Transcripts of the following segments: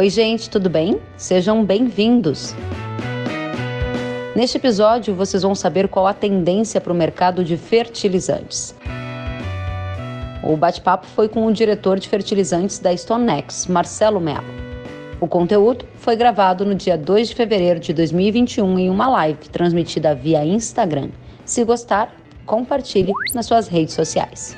Oi, gente, tudo bem? Sejam bem-vindos. Neste episódio, vocês vão saber qual a tendência para o mercado de fertilizantes. O bate-papo foi com o diretor de fertilizantes da Stonex, Marcelo Mello. O conteúdo foi gravado no dia 2 de fevereiro de 2021 em uma live transmitida via Instagram. Se gostar, compartilhe nas suas redes sociais.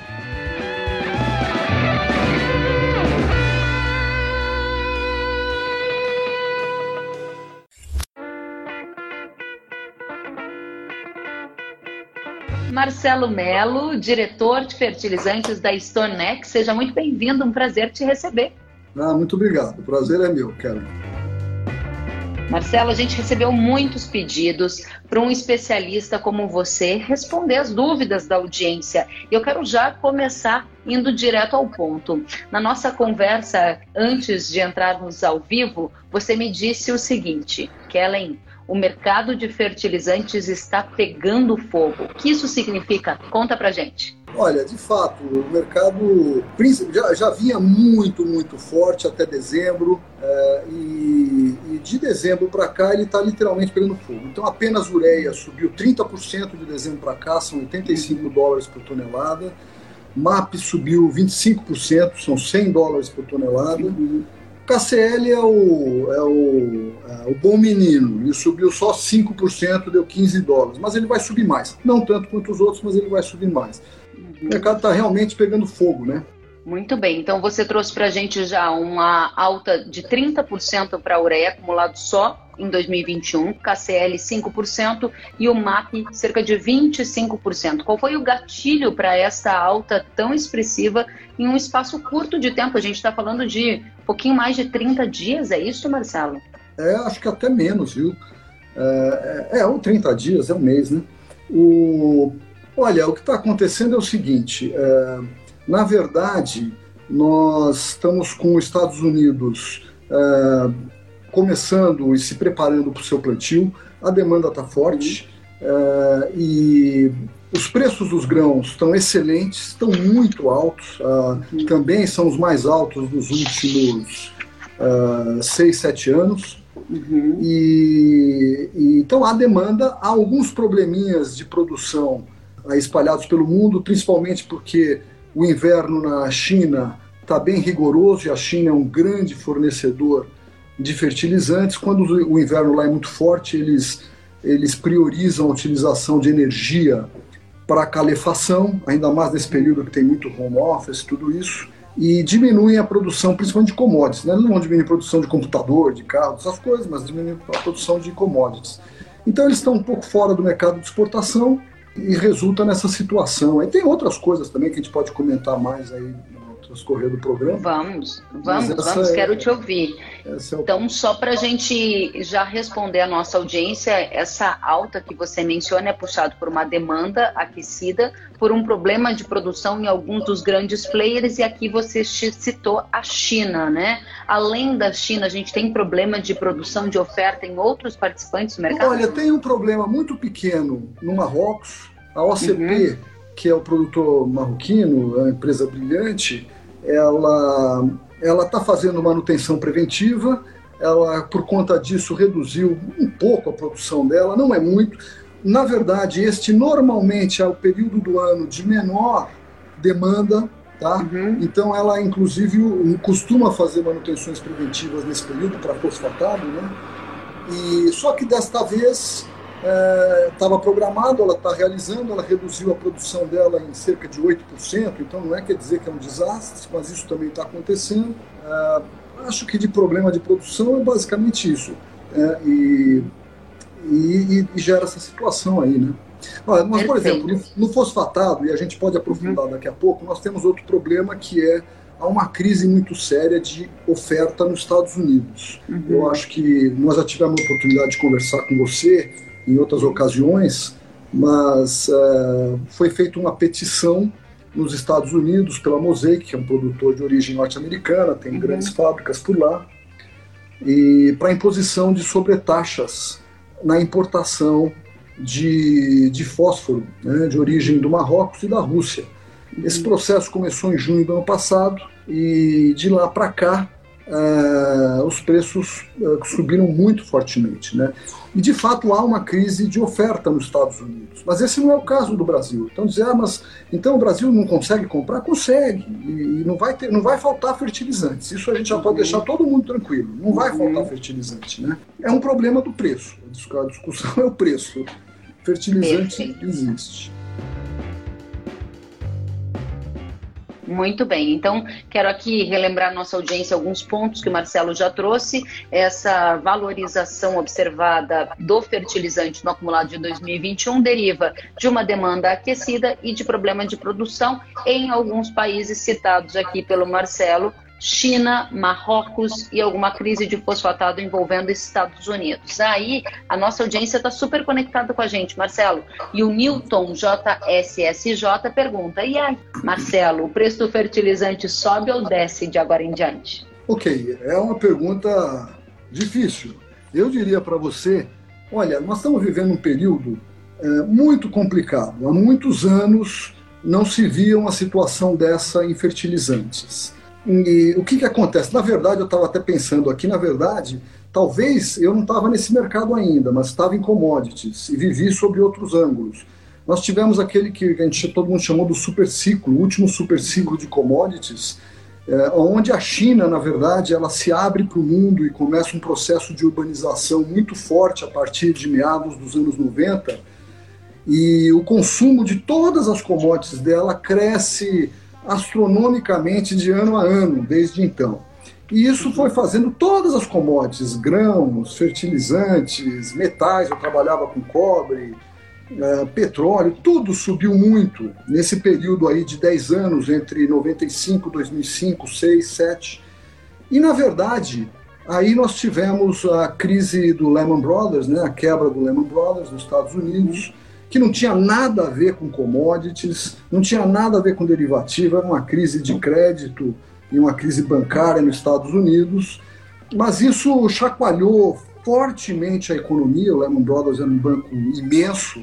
Marcelo Melo, diretor de fertilizantes da Stonex. Seja muito bem-vindo, um prazer te receber. Ah, muito obrigado, o prazer é meu, Karen. Marcelo, a gente recebeu muitos pedidos para um especialista como você responder as dúvidas da audiência. Eu quero já começar indo direto ao ponto. Na nossa conversa, antes de entrarmos ao vivo, você me disse o seguinte, Kellen, o mercado de fertilizantes está pegando fogo. O que isso significa? Conta pra gente. Olha, de fato, o mercado já, já vinha muito, muito forte até dezembro, é, e, e, de dezembro para cá ele está literalmente pegando fogo. Então, apenas ureia subiu 30% de dezembro para cá, são 85 dólares por tonelada. MAP subiu 25%, são 100 dólares por tonelada. Uhum. KCL é o, é o, é o bom menino, ele subiu só 5%, deu 15 dólares, mas ele vai subir mais. Não tanto quanto os outros, mas ele vai subir mais. O mercado está realmente pegando fogo, né? Muito bem, então você trouxe para a gente já uma alta de 30% para a ureia acumulado só em 2021, KCL 5% e o MAP cerca de 25%. Qual foi o gatilho para essa alta tão expressiva em um espaço curto de tempo? A gente está falando de um pouquinho mais de 30 dias, é isso, Marcelo? É, acho que até menos, viu? É, é, é ou 30 dias, é um mês, né? O, olha, o que está acontecendo é o seguinte. É, na verdade, nós estamos com os Estados Unidos é, começando e se preparando para o seu plantio, a demanda está forte é, e os preços dos grãos estão excelentes, estão muito altos, uh, também são os mais altos dos últimos uh, seis, sete anos. Uhum. E, e, então há demanda, há alguns probleminhas de produção uh, espalhados pelo mundo, principalmente porque o inverno na China está bem rigoroso e a China é um grande fornecedor de fertilizantes. Quando o inverno lá é muito forte, eles, eles priorizam a utilização de energia para calefação, ainda mais nesse período que tem muito home office, tudo isso, e diminuem a produção, principalmente de commodities. Né? Não vão diminuir a produção de computador, de carro, essas coisas, mas diminuem a produção de commodities. Então eles estão um pouco fora do mercado de exportação e resulta nessa situação. E tem outras coisas também que a gente pode comentar mais aí no transcorrer do programa. Vamos, vamos, vamos, é, quero te ouvir. É. Então, só para a gente já responder a nossa audiência, essa alta que você menciona é puxado por uma demanda aquecida, por um problema de produção em alguns dos grandes players, e aqui você citou a China, né? Além da China, a gente tem problema de produção de oferta em outros participantes do mercado? Olha, tem um problema muito pequeno no Marrocos, a OCP, uhum. que é o produtor marroquino, a empresa brilhante, ela ela está fazendo manutenção preventiva, ela por conta disso reduziu um pouco a produção dela, não é muito. Na verdade, este normalmente é o período do ano de menor demanda, tá? Uhum. Então ela inclusive costuma fazer manutenções preventivas nesse período para fosfatado, né? E só que desta vez estava é, programado, ela está realizando, ela reduziu a produção dela em cerca de 8%, então não é quer dizer que é um desastre, mas isso também está acontecendo. É, acho que de problema de produção é basicamente isso. É, e, e, e, gera essa situação aí, né? Mas, por exemplo, no, no fosfatado, e a gente pode aprofundar uhum. daqui a pouco, nós temos outro problema que é há uma crise muito séria de oferta nos Estados Unidos. Uhum. Eu acho que nós já tivemos a oportunidade de conversar com você em outras ocasiões, mas uh, foi feita uma petição nos Estados Unidos pela Mosaic, que é um produtor de origem norte-americana, tem uhum. grandes fábricas por lá, e para imposição de sobretaxas na importação de, de fósforo né, de origem do Marrocos e da Rússia. Uhum. Esse processo começou em junho do ano passado e de lá para cá uh, os preços uh, subiram muito fortemente. Né? E, de fato, há uma crise de oferta nos Estados Unidos. Mas esse não é o caso do Brasil. Então, dizer, ah, mas então o Brasil não consegue comprar? Consegue. E, não, vai ter, não vai faltar fertilizantes. Isso a gente já pode deixar todo mundo tranquilo. Não vai faltar fertilizante. Né? É um problema do preço. A discussão é o preço. Fertilizante existe. Muito bem, então quero aqui relembrar nossa audiência alguns pontos que o Marcelo já trouxe. Essa valorização observada do fertilizante no acumulado de 2021 deriva de uma demanda aquecida e de problema de produção em alguns países citados aqui pelo Marcelo, China, Marrocos e alguma crise de fosfatado envolvendo Estados Unidos. Aí a nossa audiência está super conectada com a gente, Marcelo. E o Newton JSSJ pergunta: e aí, Marcelo, o preço do fertilizante sobe ou desce de agora em diante? Ok, é uma pergunta difícil. Eu diria para você: olha, nós estamos vivendo um período é, muito complicado. Há muitos anos não se via uma situação dessa em fertilizantes. E o que, que acontece? Na verdade, eu estava até pensando aqui, na verdade, talvez eu não estava nesse mercado ainda, mas estava em commodities e vivi sobre outros ângulos. Nós tivemos aquele que a gente todo mundo chamou do super ciclo, o último super ciclo de commodities, é, onde a China, na verdade, ela se abre para o mundo e começa um processo de urbanização muito forte a partir de meados dos anos 90, e o consumo de todas as commodities dela cresce astronomicamente de ano a ano, desde então. E isso foi fazendo todas as commodities, grãos, fertilizantes, metais, eu trabalhava com cobre, uh, petróleo, tudo subiu muito nesse período aí de 10 anos, entre 95, 2005, 6, 7. E, na verdade, aí nós tivemos a crise do Lehman Brothers, né, a quebra do Lehman Brothers nos Estados Unidos, que não tinha nada a ver com commodities, não tinha nada a ver com derivativo, era uma crise de crédito e uma crise bancária nos Estados Unidos, mas isso chacoalhou fortemente a economia. O Lehman Brothers era um banco imenso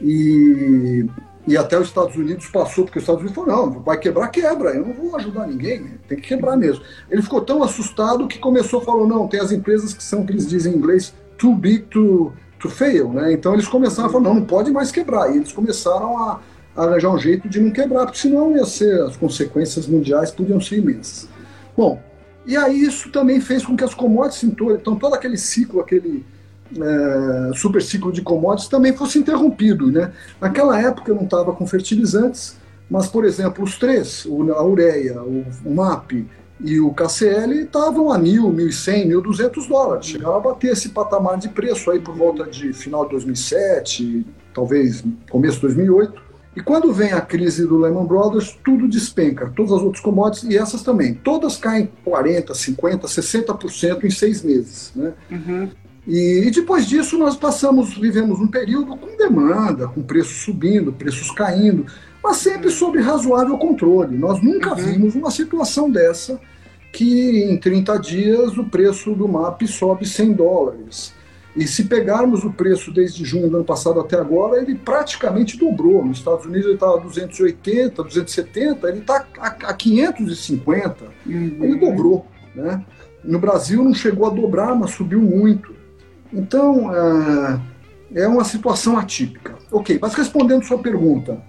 e, e até os Estados Unidos passou, porque os Estados Unidos falou: não, vai quebrar, quebra, eu não vou ajudar ninguém, tem que quebrar mesmo. Ele ficou tão assustado que começou a falar: não, tem as empresas que são, que eles dizem em inglês, too big to to fail, né? Então eles começaram a falar, não, não pode mais quebrar. E eles começaram a, a arranjar um jeito de não quebrar, porque senão ia ser, as consequências mundiais podiam ser imensas. Bom, e aí isso também fez com que as commodities, então todo aquele ciclo, aquele é, super ciclo de commodities também fosse interrompido, né? Naquela época eu não estava com fertilizantes, mas, por exemplo, os três, a ureia, o MAP e o KCL estavam a mil, mil e cem, mil duzentos dólares. Chegaram a bater esse patamar de preço aí por volta de final de 2007, talvez começo de 2008. E quando vem a crise do Lehman Brothers, tudo despenca, todas as outras commodities e essas também. Todas caem 40%, 50%, 60% em seis meses. Né? Uhum. E, e, depois disso nós passamos, vivemos um período com demanda, com preços subindo, preços caindo mas sempre sob razoável controle. Nós nunca uhum. vimos uma situação dessa que em 30 dias o preço do MAP sobe 100 dólares. E se pegarmos o preço desde junho do ano passado até agora, ele praticamente dobrou. Nos Estados Unidos ele estava 280, 270, ele está a, 550. Uhum. Ele dobrou. Né? No Brasil não chegou a dobrar, mas subiu muito. Então é, é uma situação atípica. Ok, mas respondendo sua pergunta,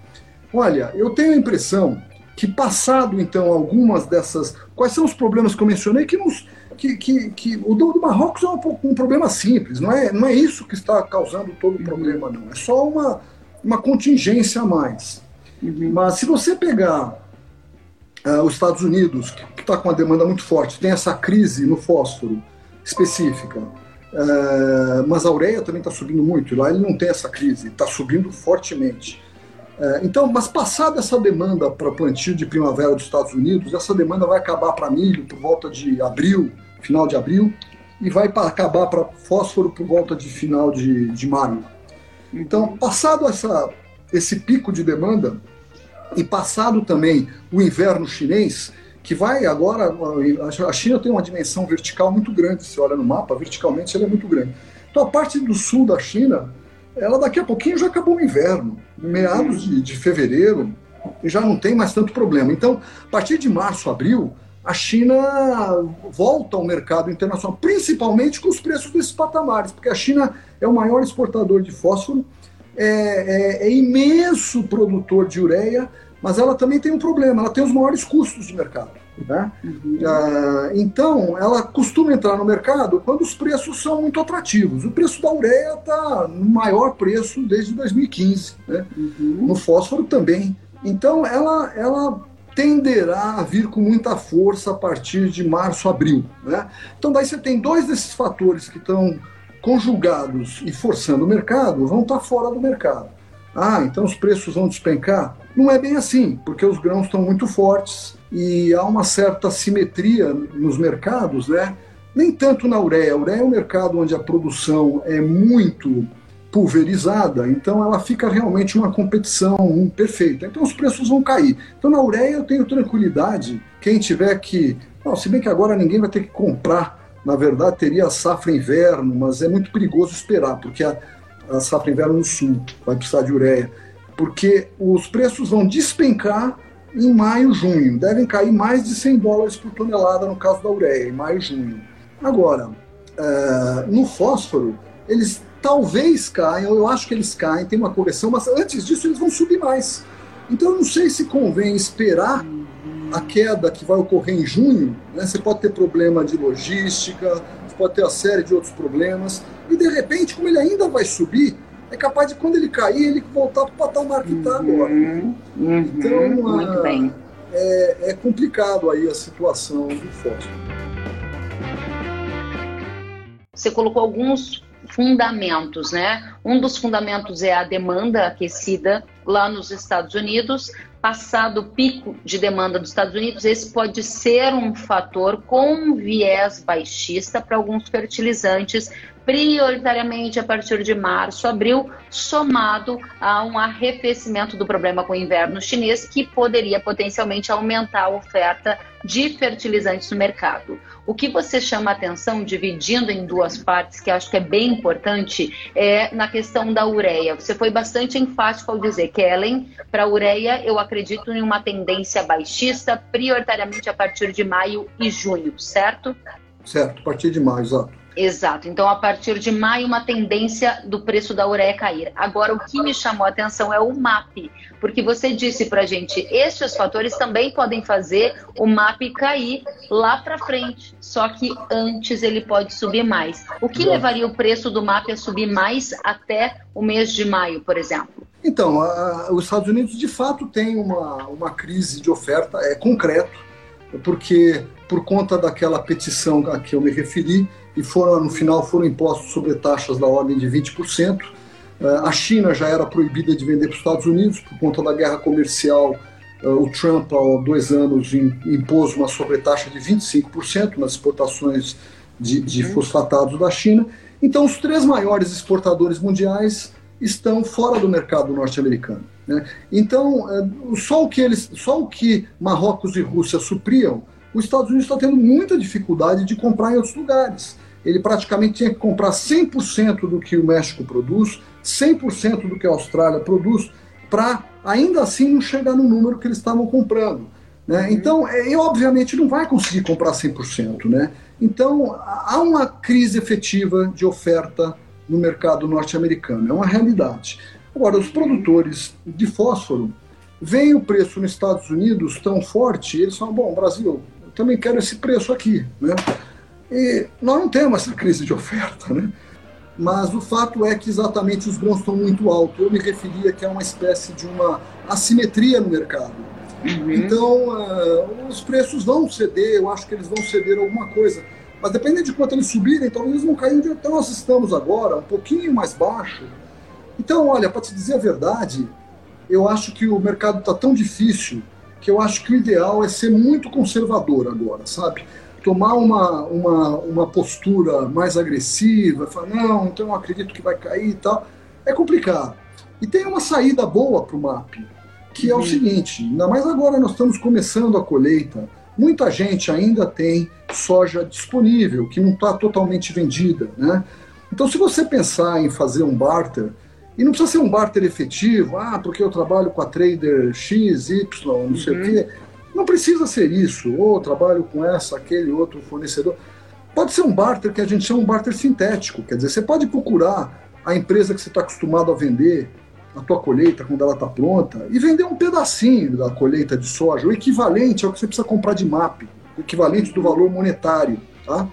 Olha, eu tenho a impressão que passado então algumas dessas, quais são os problemas que eu mencionei que nos que, que, que o do, do, Marrocos é um, um, problema simples, não é, não é isso que está causando todo o problema, não. É só uma, uma contingência a mais. Uhum. Mas se você pegar uh, os Estados Unidos, que está com uma demanda muito forte, tem essa crise no fósforo específica, uh, mas a ureia também está subindo muito, lá ele não tem essa crise, está subindo fortemente. É, então, mas passada essa demanda para plantio de primavera dos Estados Unidos, essa demanda vai acabar para milho por volta de abril, final de abril, e vai acabar para fósforo por volta de final de, de maio. Então, passado essa, esse pico de demanda e passado também o inverno chinês, que vai agora, a China tem uma dimensão vertical muito grande, se olha no mapa, verticalmente ela é muito grande. Então a parte do sul da China ela daqui a pouquinho já acabou o inverno, meados de, de fevereiro, e já não tem mais tanto problema. Então, a partir de março, abril, a China volta ao mercado internacional, principalmente com os preços desses patamares, porque a China é o maior exportador de fósforo, é, é, é imenso produtor de ureia, mas ela também tem um problema, ela tem os maiores custos de mercado. Né? Uhum. Ah, então, ela costuma entrar no mercado quando os preços são muito atrativos. O preço da ureia está no maior preço desde 2015, né? Uhum. no fósforo também. Então, ela, ela tenderá a vir com muita força a partir de março, abril. Né? Então, daí você tem dois desses fatores que estão conjugados e forçando o mercado, vão estar fora do mercado. Ah, então os preços vão despencar? Não é bem assim, porque os grãos estão muito fortes e há uma certa simetria nos mercados, né? Nem tanto na ureia. A ureia é um mercado onde a produção é muito pulverizada, então ela fica realmente uma competição perfeita. Então os preços vão cair. Então na ureia eu tenho tranquilidade, quem tiver que. Não, se bem que agora ninguém vai ter que comprar, na verdade teria safra inverno, mas é muito perigoso esperar, porque a, a safra inverno no sul vai precisar de ureia. Porque os preços vão despencar em maio, junho. Devem cair mais de 100 dólares por tonelada no caso da ureia, em maio, junho. Agora, uh, no fósforo, eles talvez caiam, eu acho que eles caem, tem uma correção, mas antes disso eles vão subir mais. Então eu não sei se convém esperar a queda que vai ocorrer em junho. Né? Você pode ter problema de logística, você pode ter uma série de outros problemas, e de repente, como ele ainda vai subir, é capaz de quando ele cair, ele voltar para o patamar que está uhum, agora. Uhum, então, muito a, bem. É, é complicado aí a situação do fósforo. Você colocou alguns fundamentos, né? Um dos fundamentos é a demanda aquecida lá nos Estados Unidos. Passado o pico de demanda dos Estados Unidos, esse pode ser um fator com viés baixista para alguns fertilizantes, prioritariamente a partir de março, abril, somado a um arrefecimento do problema com o inverno chinês, que poderia potencialmente aumentar a oferta de fertilizantes no mercado. O que você chama atenção, dividindo em duas partes, que acho que é bem importante, é na questão da ureia. Você foi bastante enfático ao dizer que, Ellen, para a ureia, eu acredito em uma tendência baixista, prioritariamente a partir de maio e junho, certo? Certo, a partir de maio, exato. Exato. Então, a partir de maio, uma tendência do preço da ureia cair. Agora, o que me chamou a atenção é o MAP, porque você disse para gente, estes fatores também podem fazer o MAP cair lá para frente, só que antes ele pode subir mais. O que levaria o preço do MAP a subir mais até o mês de maio, por exemplo? Então, a, os Estados Unidos de fato têm uma, uma crise de oferta, é concreto, porque por conta daquela petição a que eu me referi, e foram, no final foram impostos sobre taxas da ordem de 20%. Eh, a China já era proibida de vender para os Estados Unidos por conta da guerra comercial. Eh, o Trump, há dois anos, impôs uma sobretaxa de 25% nas exportações de, de uhum. fosfatados da China. Então, os três maiores exportadores mundiais estão fora do mercado norte-americano. Né? Então, eh, só o, que eles, só o que Marrocos e Rússia supriam, os Estados Unidos está tendo muita dificuldade de comprar em outros lugares ele praticamente tinha que comprar 100% do que o México produz, 100% do que a Austrália produz, para ainda assim não chegar no número que eles estavam comprando. Né? Uhum. Então, ele é, obviamente não vai conseguir comprar 100%. Né? Então, há uma crise efetiva de oferta no mercado norte-americano, é uma realidade. Agora, os produtores de fósforo veem o preço nos Estados Unidos tão forte, eles falam, bom, Brasil, também quero esse preço aqui. Né? E nós não temos essa crise de oferta, né? Mas o fato é que exatamente os grãos estão muito altos. Eu me referia que é uma espécie de uma assimetria no mercado. Uhum. Então, uh, os preços vão ceder, eu acho que eles vão ceder alguma coisa. Mas dependendo de quanto eles subirem, talvez eles vão cair onde então nós estamos agora, um pouquinho mais baixo. Então, olha, para te dizer a verdade, eu acho que o mercado está tão difícil que eu acho que o ideal é ser muito conservador agora, sabe? tomar uma, uma, uma postura mais agressiva, falar, não, então eu acredito que vai cair e tal, é complicado. E tem uma saída boa para o MAP, que é o uhum. seguinte, ainda mais agora nós estamos começando a colheita, muita gente ainda tem soja disponível, que não está totalmente vendida, né? Então, se você pensar em fazer um barter, e não precisa ser um barter efetivo, ah, porque eu trabalho com a trader X, Y, não sei o uhum. quê, Não precisa ser isso, ou trabalho com essa, aquele outro fornecedor. Pode ser um barter que a gente chama um barter sintético, quer dizer, você pode procurar a empresa que você está acostumado a vender a tua colheita quando ela está pronta e vender um pedacinho da colheita de soja, o equivalente ao que você precisa comprar de MAP, o equivalente do valor monetário, tá?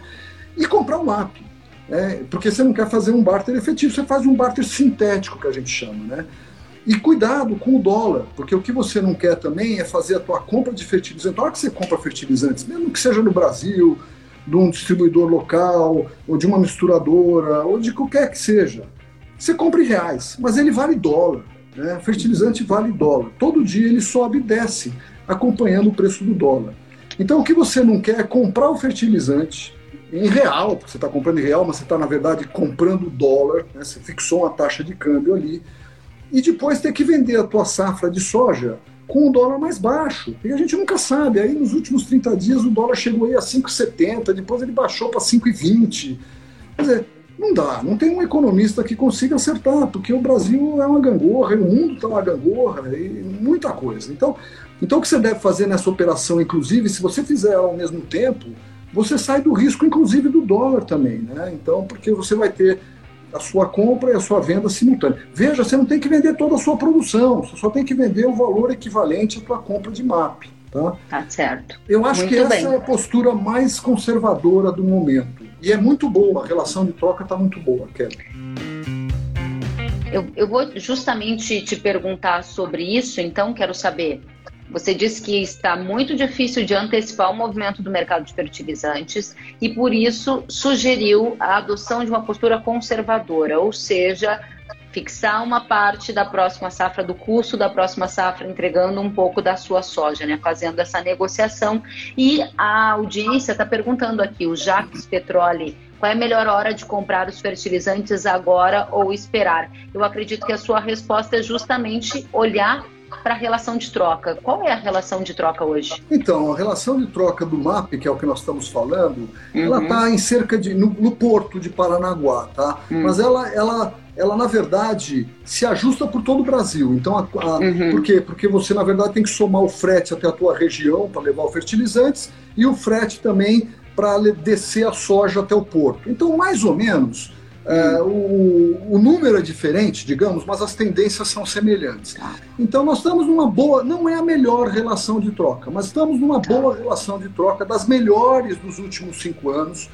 E comprar um MAP, né? porque você não quer fazer um barter efetivo, você faz um barter sintético que a gente chama, né? E cuidado com o dólar, porque o que você não quer também é fazer a tua compra de fertilizantes. Na hora que você compra fertilizantes, mesmo que seja no Brasil, de um distribuidor local, ou de uma misturadora, ou de qualquer que seja, você compra em reais, mas ele vale dólar. Né? Fertilizante vale dólar. Todo dia ele sobe e desce, acompanhando o preço do dólar. Então o que você não quer é comprar o fertilizante em real, porque você está comprando em real, mas você está, na verdade, comprando dólar, né? você fixou uma taxa de câmbio ali, e depois ter que vender a tua safra de soja com o dólar mais baixo. E a gente nunca sabe. Aí nos últimos 30 dias o dólar chegou aí a 5,70, depois ele baixou para 5,20. Quer dizer, não dá, não tem um economista que consiga acertar, porque o Brasil é uma gangorra, o mundo está uma gangorra, e muita coisa. Então, então, o que você deve fazer nessa operação, inclusive, se você fizer ela ao mesmo tempo, você sai do risco, inclusive, do dólar também, né? Então, porque você vai ter a sua compra e a sua venda simultânea. Veja, você não tem que vender toda a sua produção, você só tem que vender o valor equivalente à sua compra de MAP. Tá? tá certo. Eu acho muito que essa bem. é a postura mais conservadora do momento. E é muito boa, a relação de troca está muito boa, Kelly. Eu, eu vou justamente te perguntar sobre isso, então quero saber. Você disse que está muito difícil de antecipar o movimento do mercado de fertilizantes e, por isso, sugeriu a adoção de uma postura conservadora, ou seja, fixar uma parte da próxima safra, do custo da próxima safra, entregando um pouco da sua soja, né? Fazendo essa negociação. E a audiência está perguntando aqui, o Jacques Petroli, qual é a melhor hora de comprar os fertilizantes agora ou esperar? Eu acredito que a sua resposta é justamente olhar para a relação de troca. Qual é a relação de troca hoje? Então, a relação de troca do MAP, que é o que nós estamos falando, uhum. ela está em cerca de. No, no, porto de Paranaguá, tá? Uhum. Mas ela, ela, ela, na verdade, se ajusta por todo o Brasil. Então, a, a, uhum. por quê? Porque você, na verdade, tem que somar o frete até a tua região para levar os fertilizantes e o frete também para descer a soja até o porto. Então, mais ou menos é, o, o, número é diferente, digamos, mas as tendências são semelhantes. Tá. Então nós estamos numa boa, não é a melhor relação de troca, mas estamos numa tá. boa relação de troca, das melhores dos últimos cinco anos.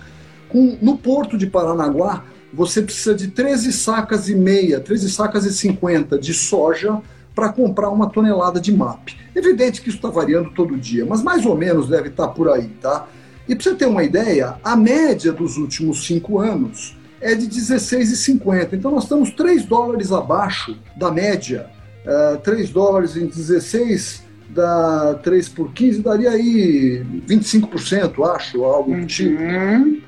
Com, no porto de Paranaguá, você precisa de 13 sacas e meia, 13 sacas e 50 de soja para comprar uma tonelada de MAP. Evidente que isso está variando todo dia, mas mais ou menos deve estar tá por aí, tá? E para você ter uma ideia, a média dos últimos cinco anos é de 16,50. Então nós estamos 3 dólares abaixo da média. Uh, é, 3 dólares em 16 dá 3 por 15, daria aí 25%, acho, algo do uhum. tipo,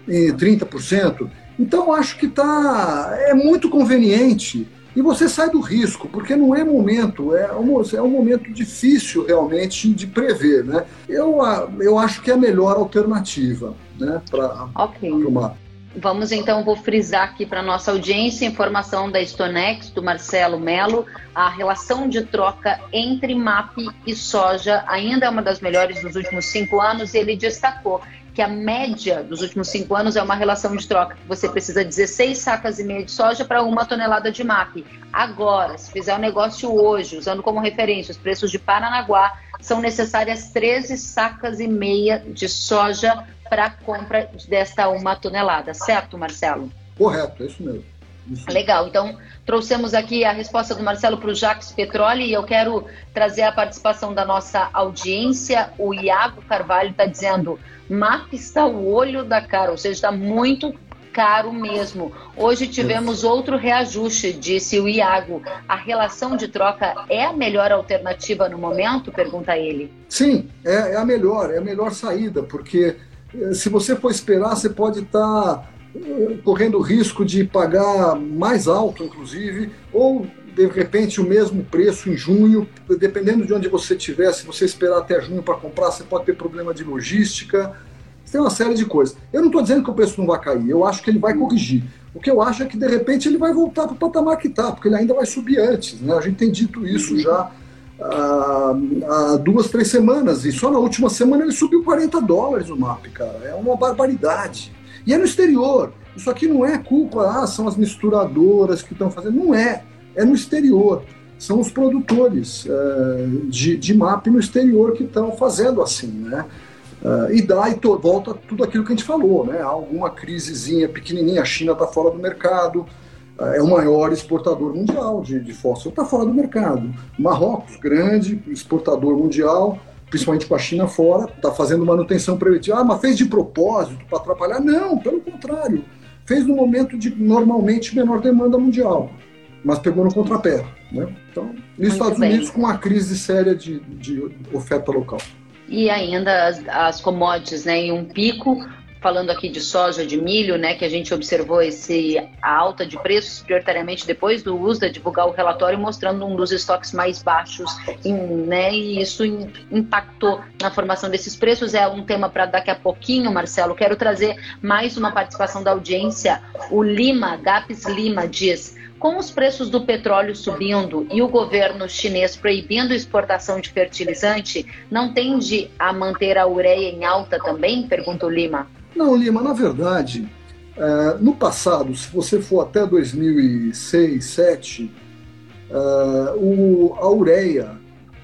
e 30%. Então acho que tá, é muito conveniente e você sai do risco, porque não é momento, é um, é um momento difícil realmente de prever. Né? Eu, eu acho que é a melhor alternativa né, para okay. o mar. Vamos então, vou frisar aqui para nossa audiência informação da Stonex, do Marcelo Melo. A relação de troca entre MAP e soja ainda é uma das melhores dos últimos cinco anos. E ele destacou que a média dos últimos cinco anos é uma relação de troca. Você precisa 16 sacas e meia de soja para uma tonelada de MAP. Agora, se fizer o um negócio hoje, usando como referência os preços de Paranaguá, são necessárias 13 sacas e meia de soja para a compra desta uma tonelada, certo, Marcelo? Correto, é isso mesmo. Isso. Legal, então trouxemos aqui a resposta do Marcelo para o Jacques Petroli e eu quero trazer a participação da nossa audiência. O Iago Carvalho está dizendo: MAP está o olho da cara, ou seja, está muito caro mesmo. Hoje tivemos outro reajuste, disse o Iago. A relação de troca é a melhor alternativa no momento? Pergunta ele. Sim, é, é a melhor, é a melhor saída, porque se você for esperar, você pode estar tá, eh, correndo risco de pagar mais alto, inclusive, ou de repente o mesmo preço em junho, dependendo de onde você estiver, se você esperar até junho para comprar, você pode ter problema de logística, tem uma série de coisas. Eu não estou dizendo que o preço não vai cair, eu acho que ele vai corrigir. O que eu acho é que de repente ele vai voltar para o patamar que está, porque ele ainda vai subir antes. Né? A gente tem dito isso já há, duas, três semanas, e só na última semana ele subiu 40 dólares o MAP, cara. É uma barbaridade. E é no exterior. Isso aqui não é culpa, ah, são as misturadoras que estão fazendo. Não é. É no exterior. São os produtores é, de, de MAP no exterior que estão fazendo assim, né? Uh, e dá e to, volta tudo aquilo que a gente falou, né? Há alguma crisezinha pequenininha, a China está fora do mercado, é o maior exportador mundial de, de fósforo, está fora do mercado. Marrocos, grande exportador mundial, principalmente com a China fora, está fazendo manutenção preventiva. Ah, mas fez de propósito para atrapalhar? Não, pelo contrário. Fez no momento de normalmente menor demanda mundial, mas pegou no contrapé. Né? Então, nos Estados bem. Unidos, com uma crise séria de, de oferta local e ainda as, as commodities né, em um pico, falando aqui de soja, de milho, né, que a gente observou esse a alta de preços prioritariamente depois do USDA divulgar o relatório mostrando um dos estoques mais baixos, em, né, e isso in, impactou na formação desses preços. É um tema para daqui a pouquinho, Marcelo. Quero trazer mais uma participação da audiência. O Lima, Gapes Lima, diz: com os preços do petróleo subindo e o governo chinês proibindo exportação de fertilizante, não tende a manter a ureia em alta também? Pergunta o Lima. Não, Lima, na verdade, é, no passado, se você for até 2006, 2007, é, a ureia,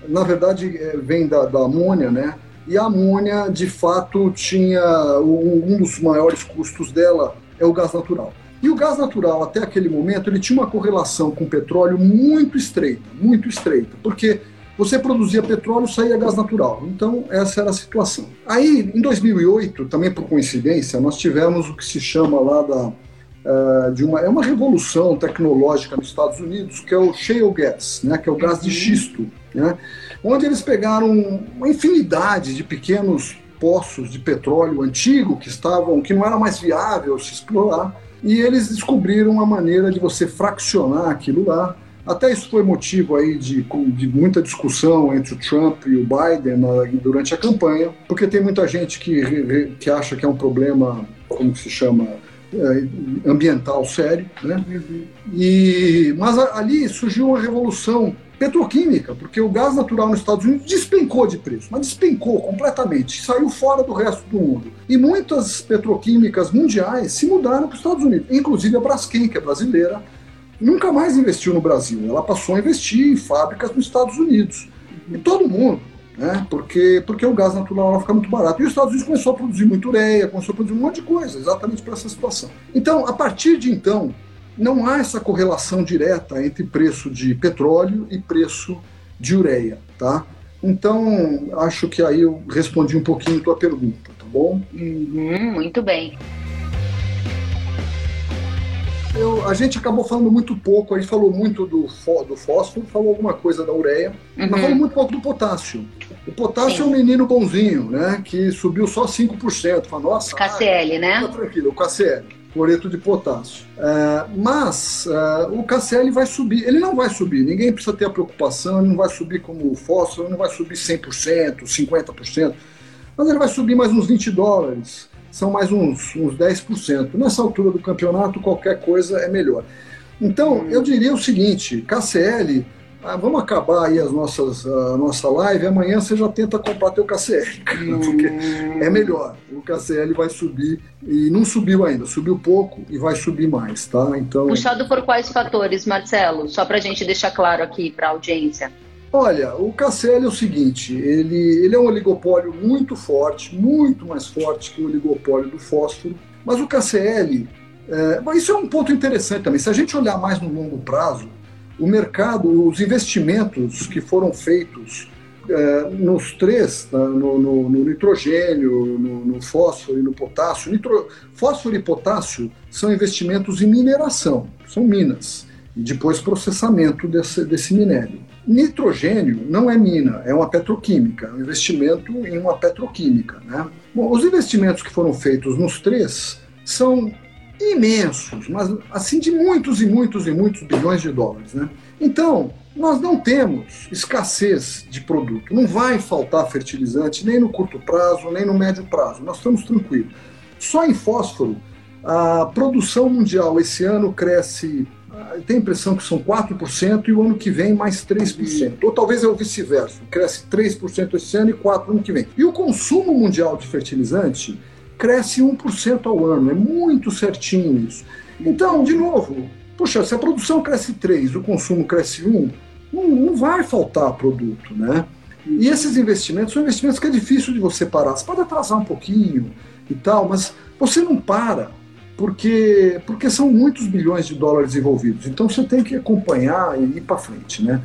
na verdade, é, vem da, da, amônia, né? E a amônia, de fato, tinha um dos maiores custos dela é o gás natural. E o gás natural, até aquele momento, ele tinha uma correlação com o petróleo muito estreita, muito estreita, porque você produzia petróleo, saía gás natural. Então, essa era a situação. Aí, em 2008, também por coincidência, nós tivemos o que se chama lá da, uh, de uma, é uma revolução tecnológica nos Estados Unidos, que é o shale gas, né, que é o gás de uhum. xisto, né, onde eles pegaram uma infinidade de pequenos poços de petróleo antigo que estavam, que não era mais viável se explorar, e eles descobriram uma maneira de você fraccionar aquilo lá até isso foi motivo aí de, de muita discussão entre o Trump e o Biden na, durante a campanha, porque tem muita gente que, que acha que é um problema, como se chama, é, ambiental sério, né? E, mas ali surgiu uma revolução petroquímica, porque o gás natural nos Estados Unidos despencou de preço, mas despencou completamente, saiu fora do resto do mundo. E muitas petroquímicas mundiais se mudaram para os Estados Unidos, inclusive a Braskem, que é brasileira, nunca mais investiu no Brasil. Ela passou a investir em fábricas nos Estados Unidos. E todo mundo, né? Porque, porque o gás natural fica muito barato. E os Estados Unidos começou a produzir muito ureia, começou a produzir um monte de coisa, exatamente para essa situação. Então, a partir de então, não há essa correlação direta entre preço de petróleo e preço de ureia, tá? Então, acho que aí eu respondi um pouquinho a tua pergunta, tá bom? Uhum, muito bem. Eu, a gente acabou falando muito pouco, a gente falou muito do, do fósforo, falou alguma coisa da ureia, uhum. mas falou muito pouco do potássio. O potássio Sim. é um menino bonzinho, né? Que subiu só 5%. Fala, nossa, KCL, ah, né? Tá tranquilo, o KCL, cloreto de potássio. É, mas é, o KCL vai subir, ele não vai subir, ninguém precisa ter a preocupação, ele não vai subir como o fósforo, ele não vai subir 100%, 50%, mas ele vai subir mais uns 20 dólares. São mais uns, uns 10%. Nessa altura do campeonato, qualquer coisa é melhor. Então, eu diria o seguinte: KCL, ah, vamos acabar aí as nossas, a nossa live, amanhã você já tenta comprar teu KCL, porque é melhor. O KCL vai subir e não subiu ainda, subiu pouco e vai subir mais, tá? Então puxado por quais fatores, Marcelo? Só para a gente deixar claro aqui para a audiência. Olha, o KCL é o seguinte, ele, ele é um oligopólio muito forte, muito mais forte que o oligopólio do fósforo, mas o KCL, é, isso é um ponto interessante também, se a gente olhar mais no longo prazo, o mercado, os investimentos que foram feitos é, nos três, tá, no, no, no nitrogênio, no, no, fósforo e no potássio, nitro, fósforo e potássio são investimentos em mineração, são minas, e depois processamento desse, desse minério. Nitrogênio não é mina, é uma petroquímica, é um investimento em uma petroquímica. Né? Bom, os investimentos que foram feitos nos três são imensos, mas assim de muitos e muitos e muitos bilhões de dólares. Né? Então, nós não temos escassez de produto, não vai faltar fertilizante nem no curto prazo, nem no médio prazo, nós estamos tranquilos. Só em fósforo, A produção mundial esse ano cresce, tem a impressão que são 4% e o ano que vem mais 3%. Ou talvez é o vice-versa, cresce 3% esse ano e 4% no ano que vem. E o consumo mundial de fertilizante cresce 1% ao ano, é muito certinho isso. Então, de novo, puxa, se a produção cresce 3%, o consumo cresce 1%, não, não vai faltar produto, né? E esses investimentos são investimentos que é difícil de você parar. Você pode atrasar um pouquinho e tal, mas você não para porque, porque são muitos bilhões de dólares envolvidos. Então você tem que acompanhar e ir para frente, né?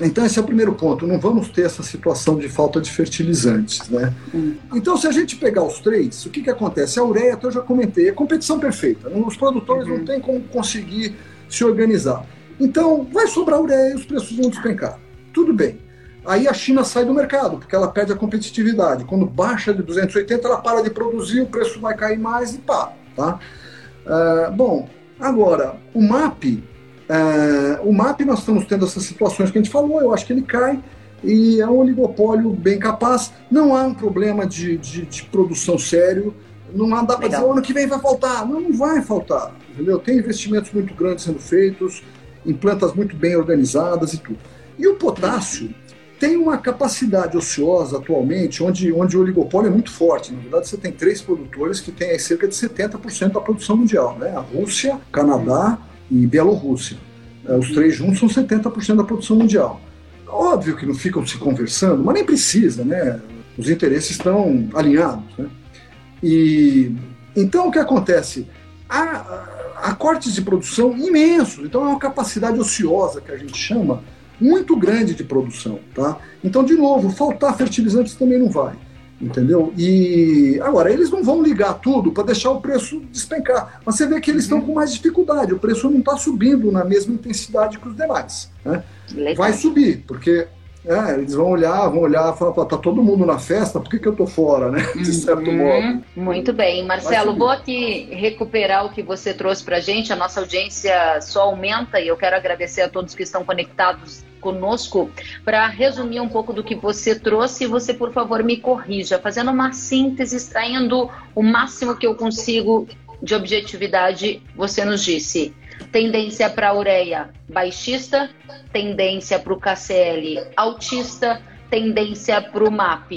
Então esse é o primeiro ponto. Não vamos ter essa situação de falta de fertilizantes, né? Hum. Então se a gente pegar os três, o que, que acontece? A ureia, eu já comentei, é competição perfeita. Os produtores uhum. não têm como conseguir se organizar. Então vai sobrar ureia e os preços vão despencar. Tudo bem. Aí a China sai do mercado, porque ela perde a competitividade. Quando baixa de 280, ela para de produzir, o preço vai cair mais e pá. Tá? Uh, bom, agora, o MAP, uh, o MAP nós estamos tendo essas situações que a gente falou, eu acho que ele cai e é um oligopólio bem capaz. Não há um problema de, de, de produção sério, não há, dá para dizer, o ano que vem vai faltar. Não, não vai faltar, entendeu? Tem investimentos muito grandes sendo feitos, em plantas muito bem organizadas e tudo. E o potássio, tem uma capacidade ociosa atualmente, onde, onde o oligopólio é muito forte. Na verdade, você tem três produtores que têm cerca de 70% da produção mundial: né? a Rússia, Canadá e Bielorrússia. É, os três juntos são 70% da produção mundial. Óbvio que não ficam se conversando, mas nem precisa, né? Os interesses estão alinhados. Né? E então o que acontece? Há, há cortes de produção imensos, então é uma capacidade ociosa que a gente chama muito grande de produção, tá? Então, de novo, faltar fertilizantes também não vai, entendeu? E agora eles não vão ligar tudo para deixar o preço despencar, mas você vê que eles estão uhum. com mais dificuldade. O preço não está subindo na mesma intensidade que os demais, né? Vai subir porque é, eles vão olhar, vão olhar e falar, tá todo mundo na festa, por que, que eu tô fora, né? De certo uhum. modo. Muito bem. Marcelo, vou aqui recuperar o que você trouxe pra gente. A nossa audiência só aumenta e eu quero agradecer a todos que estão conectados conosco para resumir um pouco do que você trouxe e você, por favor, me corrija, fazendo uma síntese, extraindo o máximo que eu consigo de objetividade, você nos disse tendência para a ureia baixista, tendência para o KCL altista, tendência para o MAP.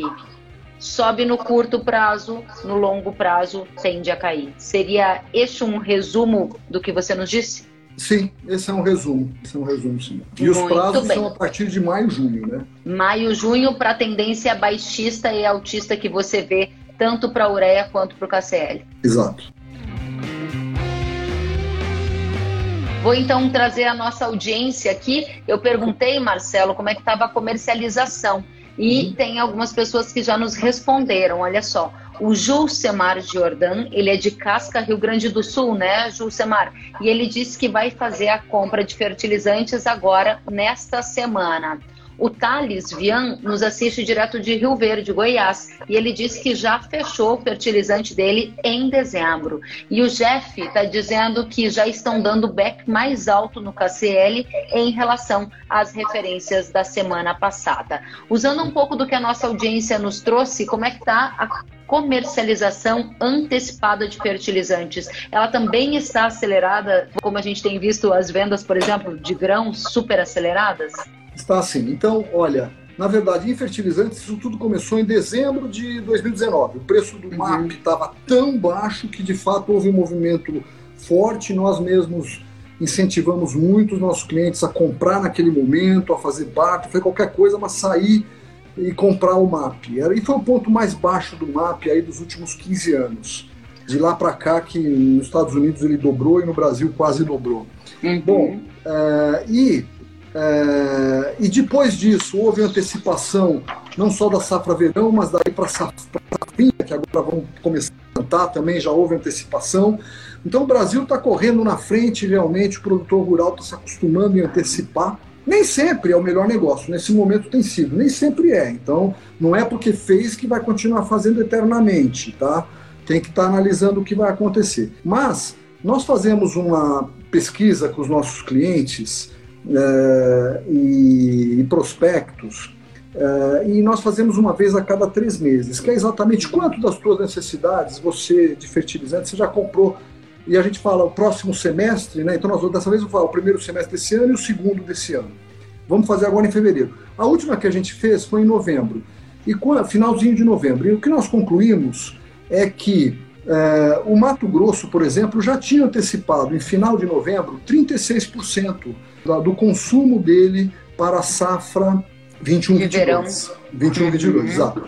Sobe no curto prazo, no longo prazo tende a cair. Seria este um resumo do que você nos disse? Sim, esse é um resumo. Esse é um resumo, sim. E Muito os prazos bem. são a partir de maio, junho, né? Maio, junho, para a tendência baixista e altista que você vê tanto para a ureia quanto para o KCL. Exato. Vou então trazer a nossa audiência aqui. Eu perguntei, Marcelo, como é que estava a comercialização. E uhum. tem algumas pessoas que já nos responderam. Olha só, o Julcemar Jordan, ele é de Casca, Rio Grande do Sul, né, Julcemar? E ele disse que vai fazer a compra de fertilizantes agora, nesta semana. O Thales Vian nos assiste direto de Rio Verde, Goiás, e ele disse que já fechou o fertilizante dele em dezembro. E o Jeff está dizendo que já estão dando back mais alto no KCL em relação às referências da semana passada. Usando um pouco do que a nossa audiência nos trouxe, como é que está a comercialização antecipada de fertilizantes? Ela também está acelerada, como a gente tem visto as vendas, por exemplo, de grãos super aceleradas? Está assim. Então, olha, na verdade, em fertilizantes, isso tudo começou em dezembro de 2019. O preço do MAP estava tão baixo que, de fato, houve um movimento forte. Nós mesmos incentivamos muito os nossos clientes a comprar naquele momento, a fazer barter, foi qualquer coisa, mas sair e comprar o MAP. E foi o ponto mais baixo do MAP aí dos últimos 15 anos. De lá para cá, que nos Estados Unidos ele dobrou e no Brasil quase dobrou. Uhum. Bom, é, e é, e depois disso, houve antecipação não só da safra verão, mas daí para a safrinha, que agora vão começar a plantar também, já houve antecipação. Então o Brasil está correndo na frente, realmente, o produtor rural está se acostumando em antecipar. Nem sempre é o melhor negócio, nesse momento tem sido, nem sempre é. Então não é porque fez que vai continuar fazendo eternamente, tá? Tem que estar tá analisando o que vai acontecer. Mas nós fazemos uma pesquisa com os nossos clientes é, e, e, prospectos Uh, e nós fazemos uma vez a cada três meses, que é exatamente quanto das suas necessidades você de fertilizante você já comprou. E a gente fala o próximo semestre, né? Então nós dessa vez eu falar o primeiro semestre desse ano e o segundo desse ano. Vamos fazer agora em fevereiro. A última que a gente fez foi em novembro. E finalzinho de novembro. E o que nós concluímos é que uh, o Mato Grosso, por exemplo, já tinha antecipado em final de novembro 36% do consumo dele para a safra 21, 22. 21, 22, uhum. exato.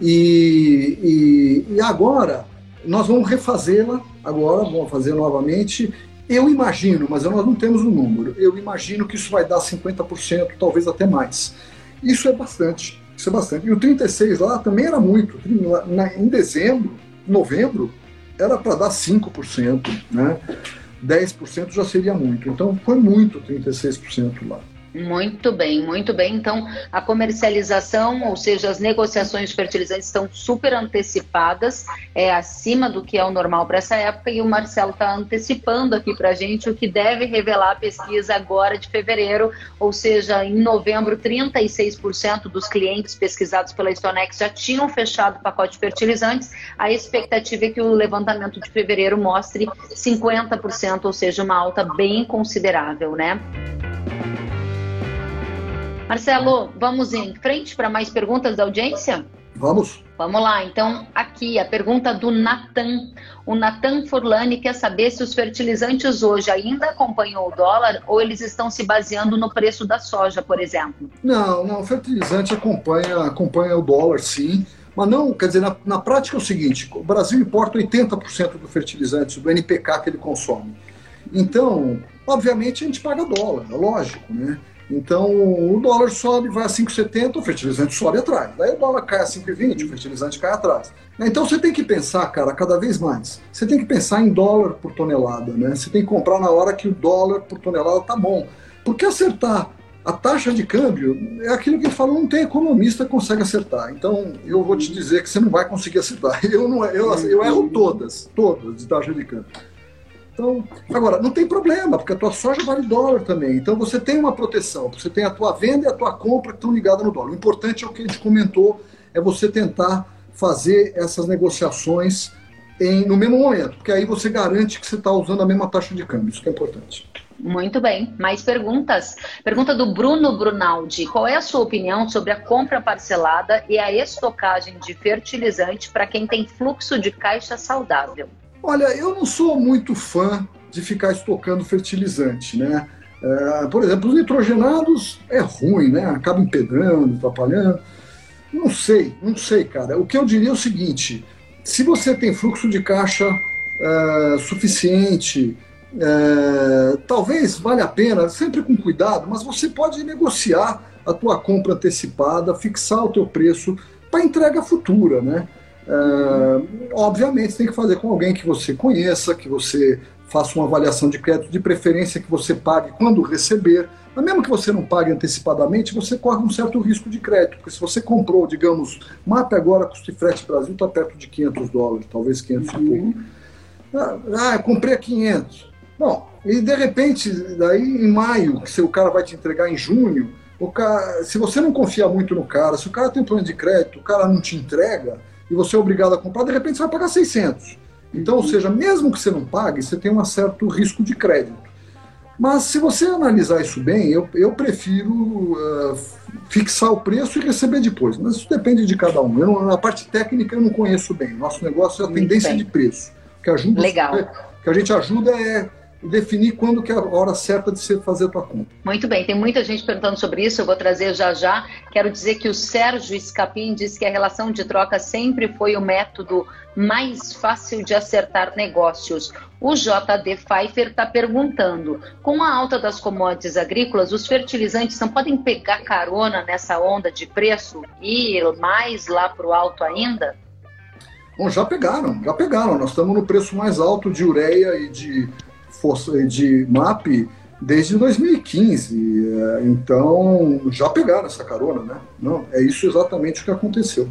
E, e, e agora nós vamos refazê-la, agora vamos fazer novamente. Eu imagino, mas nós não temos o um número, eu imagino que isso vai dar 50%, talvez até mais. Isso é bastante, isso é bastante. E o 36 lá também era muito. Em dezembro, novembro, era para dar 5%, né? 10% já seria muito. Então foi muito 36% lá. Muito bem, muito bem. Então, a comercialização, ou seja, as negociações de fertilizantes estão super antecipadas, é acima do que é o normal para essa época, e o Marcelo está antecipando aqui para a gente o que deve revelar a pesquisa agora de fevereiro, ou seja, em novembro, 36% dos clientes pesquisados pela Stonex já tinham fechado o pacote de fertilizantes. A expectativa é que o levantamento de fevereiro mostre 50%, ou seja, uma alta bem considerável, né? Marcelo, vamos em frente para mais perguntas da audiência? Vamos. Vamos lá, então, aqui a pergunta do Natan. O Natan Furlani quer saber se os fertilizantes hoje ainda acompanham o dólar ou eles estão se baseando no preço da soja, por exemplo. Não, não, o fertilizante acompanha, acompanha o dólar, sim. Mas não, quer dizer, na, na prática é o seguinte: o Brasil importa 80% do fertilizante, do NPK que ele consome. Então, obviamente, a gente paga dólar, é lógico, né? Então, o dólar sobe, vai a 5,70, o fertilizante sobe atrás. Daí o dólar cai a 5,20, o fertilizante cai atrás. Então você tem que pensar, cara, cada vez mais. Você tem que pensar em dólar por tonelada, né? Você tem que comprar na hora que o dólar por tonelada tá bom. Porque acertar a taxa de câmbio é aquilo que ele falou, não tem economista que consegue acertar. Então, eu vou te dizer que você não vai conseguir acertar. Eu, não, eu, eu erro todas, todas de taxa de câmbio. Então, agora, não tem problema, porque a tua soja vale dólar também. Então você tem uma proteção, você tem a tua venda e a tua compra que estão ligadas no dólar. O importante é o que a gente comentou, é você tentar fazer essas negociações em, no mesmo momento, porque aí você garante que você está usando a mesma taxa de câmbio. Isso que é importante. Muito bem. Mais perguntas? Pergunta do Bruno Brunaldi. Qual é a sua opinião sobre a compra parcelada e a estocagem de fertilizante para quem tem fluxo de caixa saudável? Olha, eu não sou muito fã de ficar estocando fertilizante, né? É, por exemplo, os nitrogenados é ruim, né? Acaba empedrando, atrapalhando. Não sei, não sei, cara. O que eu diria é o seguinte: se você tem fluxo de caixa é, suficiente, é, talvez valha a pena, sempre com cuidado, mas você pode negociar a tua compra antecipada, fixar o teu preço para entrega futura, né? Uh, obviamente, tem que fazer com alguém que você conheça, que você faça uma avaliação de crédito, de preferência que você pague quando receber. Mas mesmo que você não pague antecipadamente, você corre um certo risco de crédito, porque se você comprou, digamos, mapa agora custo de frete Brasil está perto de 500 dólares, talvez 500 uhum. e pouco. Ah, ah, comprei a 500. Bom, e de repente, daí em maio, que o cara vai te entregar em junho, o cara, se você não confia muito no cara, se o cara tem plano de crédito, o cara não te entrega, e você é obrigado a comprar, de repente você vai pagar 600. Então, ou seja, mesmo que você não pague, você tem um certo risco de crédito. Mas se você analisar isso bem, eu, eu prefiro uh, fixar o preço e receber depois. Mas isso depende de cada um. Eu, na parte técnica eu não conheço bem. Nosso negócio é a tendência de preço. Que ajuda, Legal. que a gente ajuda é definir quando que é a hora certa de você fazer a tua compra. Muito bem, tem muita gente perguntando sobre isso, eu vou trazer já já. Quero dizer que o Sérgio Escapim disse que a relação de troca sempre foi o método mais fácil de acertar negócios. O JD Pfeiffer está perguntando: com a alta das commodities agrícolas, os fertilizantes não podem pegar carona nessa onda de preço e ir mais lá para o alto ainda? Bom, já pegaram, já pegaram. Nós estamos no preço mais alto de ureia e de de MAP desde 2015. É, então, já pegaram essa carona, né? Não, é isso exatamente o que aconteceu.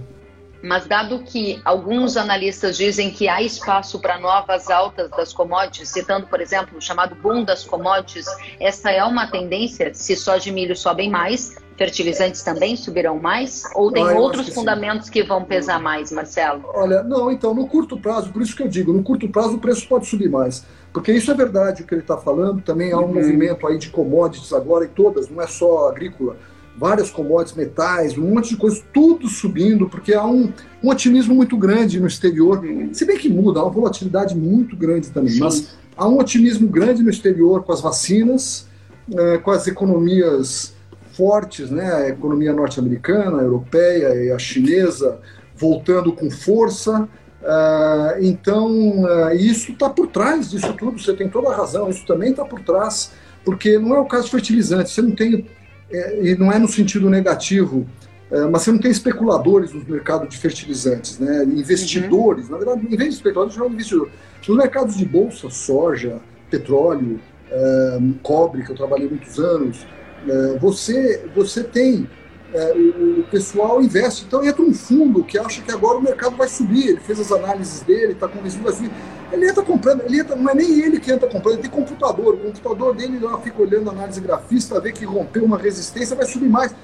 Mas dado que alguns analistas dizem que há espaço para novas altas das commodities, citando, por exemplo, o chamado boom das commodities, essa é uma tendência, se soja e milho sobem mais, fertilizantes também subirão mais? Ou tem ah, outros fundamentos sim. que vão pesar mais, Marcelo? Olha, não, então, no curto prazo, por isso que eu digo, no curto prazo o preço pode subir mais. Porque isso é verdade o que ele está falando, também há um uhum. movimento aí de commodities agora, e todas, não é só agrícola, várias commodities, metais, um monte de coisas, tudo subindo, porque há um, um otimismo muito grande no exterior. Uhum. Se bem que muda, há uma volatilidade muito grande também, Sim. mas há um otimismo grande no exterior com as vacinas, é, com as economias fortes, né? a economia norte-americana, a europeia e a chinesa voltando com força. Uh, então, uh, isso está por trás disso tudo, você tem toda a razão, isso também está por trás, porque não é o caso de fertilizantes, você não tem, é, e não é no sentido negativo, é, mas você não tem especuladores no mercado de fertilizantes, né? investidores, uhum. na verdade, em vez de especuladores, são investidores. Nos mercados de bolsa, soja, petróleo, é, cobre, que eu trabalhei muitos anos, é, você, você tem é, o, pessoal investe. Então entra um fundo que acha que agora o mercado vai subir. Ele fez as análises dele, está convencido vai subir. Ele entra comprando, ele entra, não é nem ele que entra comprando, ele tem computador. O computador dele lá fica olhando a análise grafista, vê que rompeu uma resistência, vai subir mais.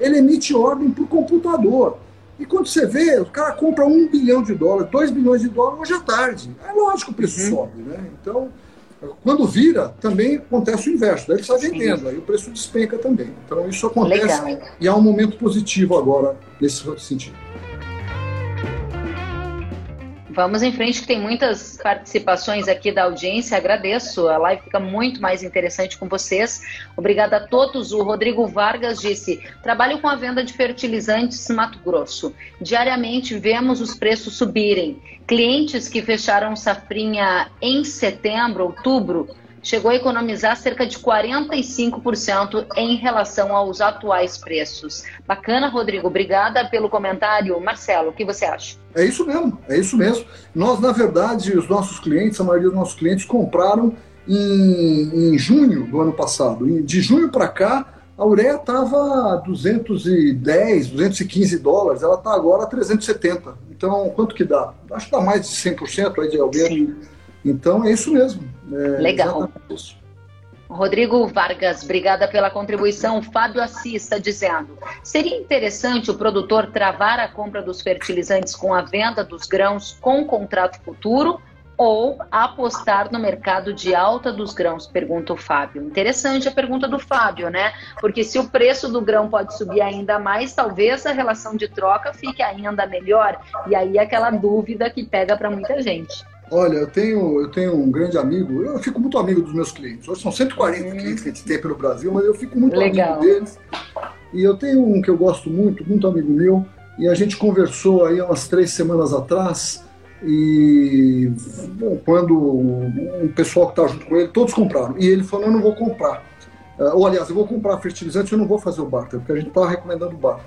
Ele emite ordem por computador. E quando você vê, o cara compra um bilhão de dólares, dois bilhões de dólares hoje à tarde. É lógico que o preço uhum. sobe, né? Então, quando vira, também acontece o inverso, daí ele sai vendendo, aí o preço despenca também. Então isso acontece Legal. e há um momento positivo agora nesse sentido. Vamos em frente, que tem muitas participações aqui da audiência. Agradeço. A live fica muito mais interessante com vocês. Obrigada a todos. O Rodrigo Vargas disse: trabalho com a venda de fertilizantes no Mato Grosso. Diariamente vemos os preços subirem. Clientes que fecharam safrinha em setembro, outubro, chegou a economizar cerca de 45% em relação aos atuais preços. Bacana, Rodrigo. Obrigada pelo comentário. Marcelo, o que você acha? É isso mesmo, é isso mesmo. Nós, na verdade, os nossos clientes, a maioria dos nossos clientes, compraram em, em junho do ano passado. De junho para cá, a ureia estava 210, 215 dólares, ela está agora a 370. Então, quanto que dá? Acho que dá mais de 100% aí de. Sim. Então, é isso mesmo. É Legal. Rodrigo Vargas, obrigada pela contribuição. Fábio Assis está dizendo: seria interessante o produtor travar a compra dos fertilizantes com a venda dos grãos com contrato futuro ou apostar no mercado de alta dos grãos? Pergunta o Fábio. Interessante a pergunta do Fábio, né? Porque se o preço do grão pode subir ainda mais, talvez a relação de troca fique ainda melhor. E aí aquela dúvida que pega para muita gente. Olha, eu tenho, eu tenho um grande amigo, eu fico muito amigo dos meus clientes. Hoje são 140 hum. clientes que a gente tem pelo Brasil, mas eu fico muito Legal. amigo deles. E eu tenho um que eu gosto muito, muito amigo meu, e a gente conversou aí umas três semanas atrás, e bom, quando um pessoal que está junto com ele, todos compraram. E ele falou, eu não vou comprar. Uh, ou aliás, eu vou comprar fertilizante, eu não vou fazer o barter, porque a gente estava recomendando o barter.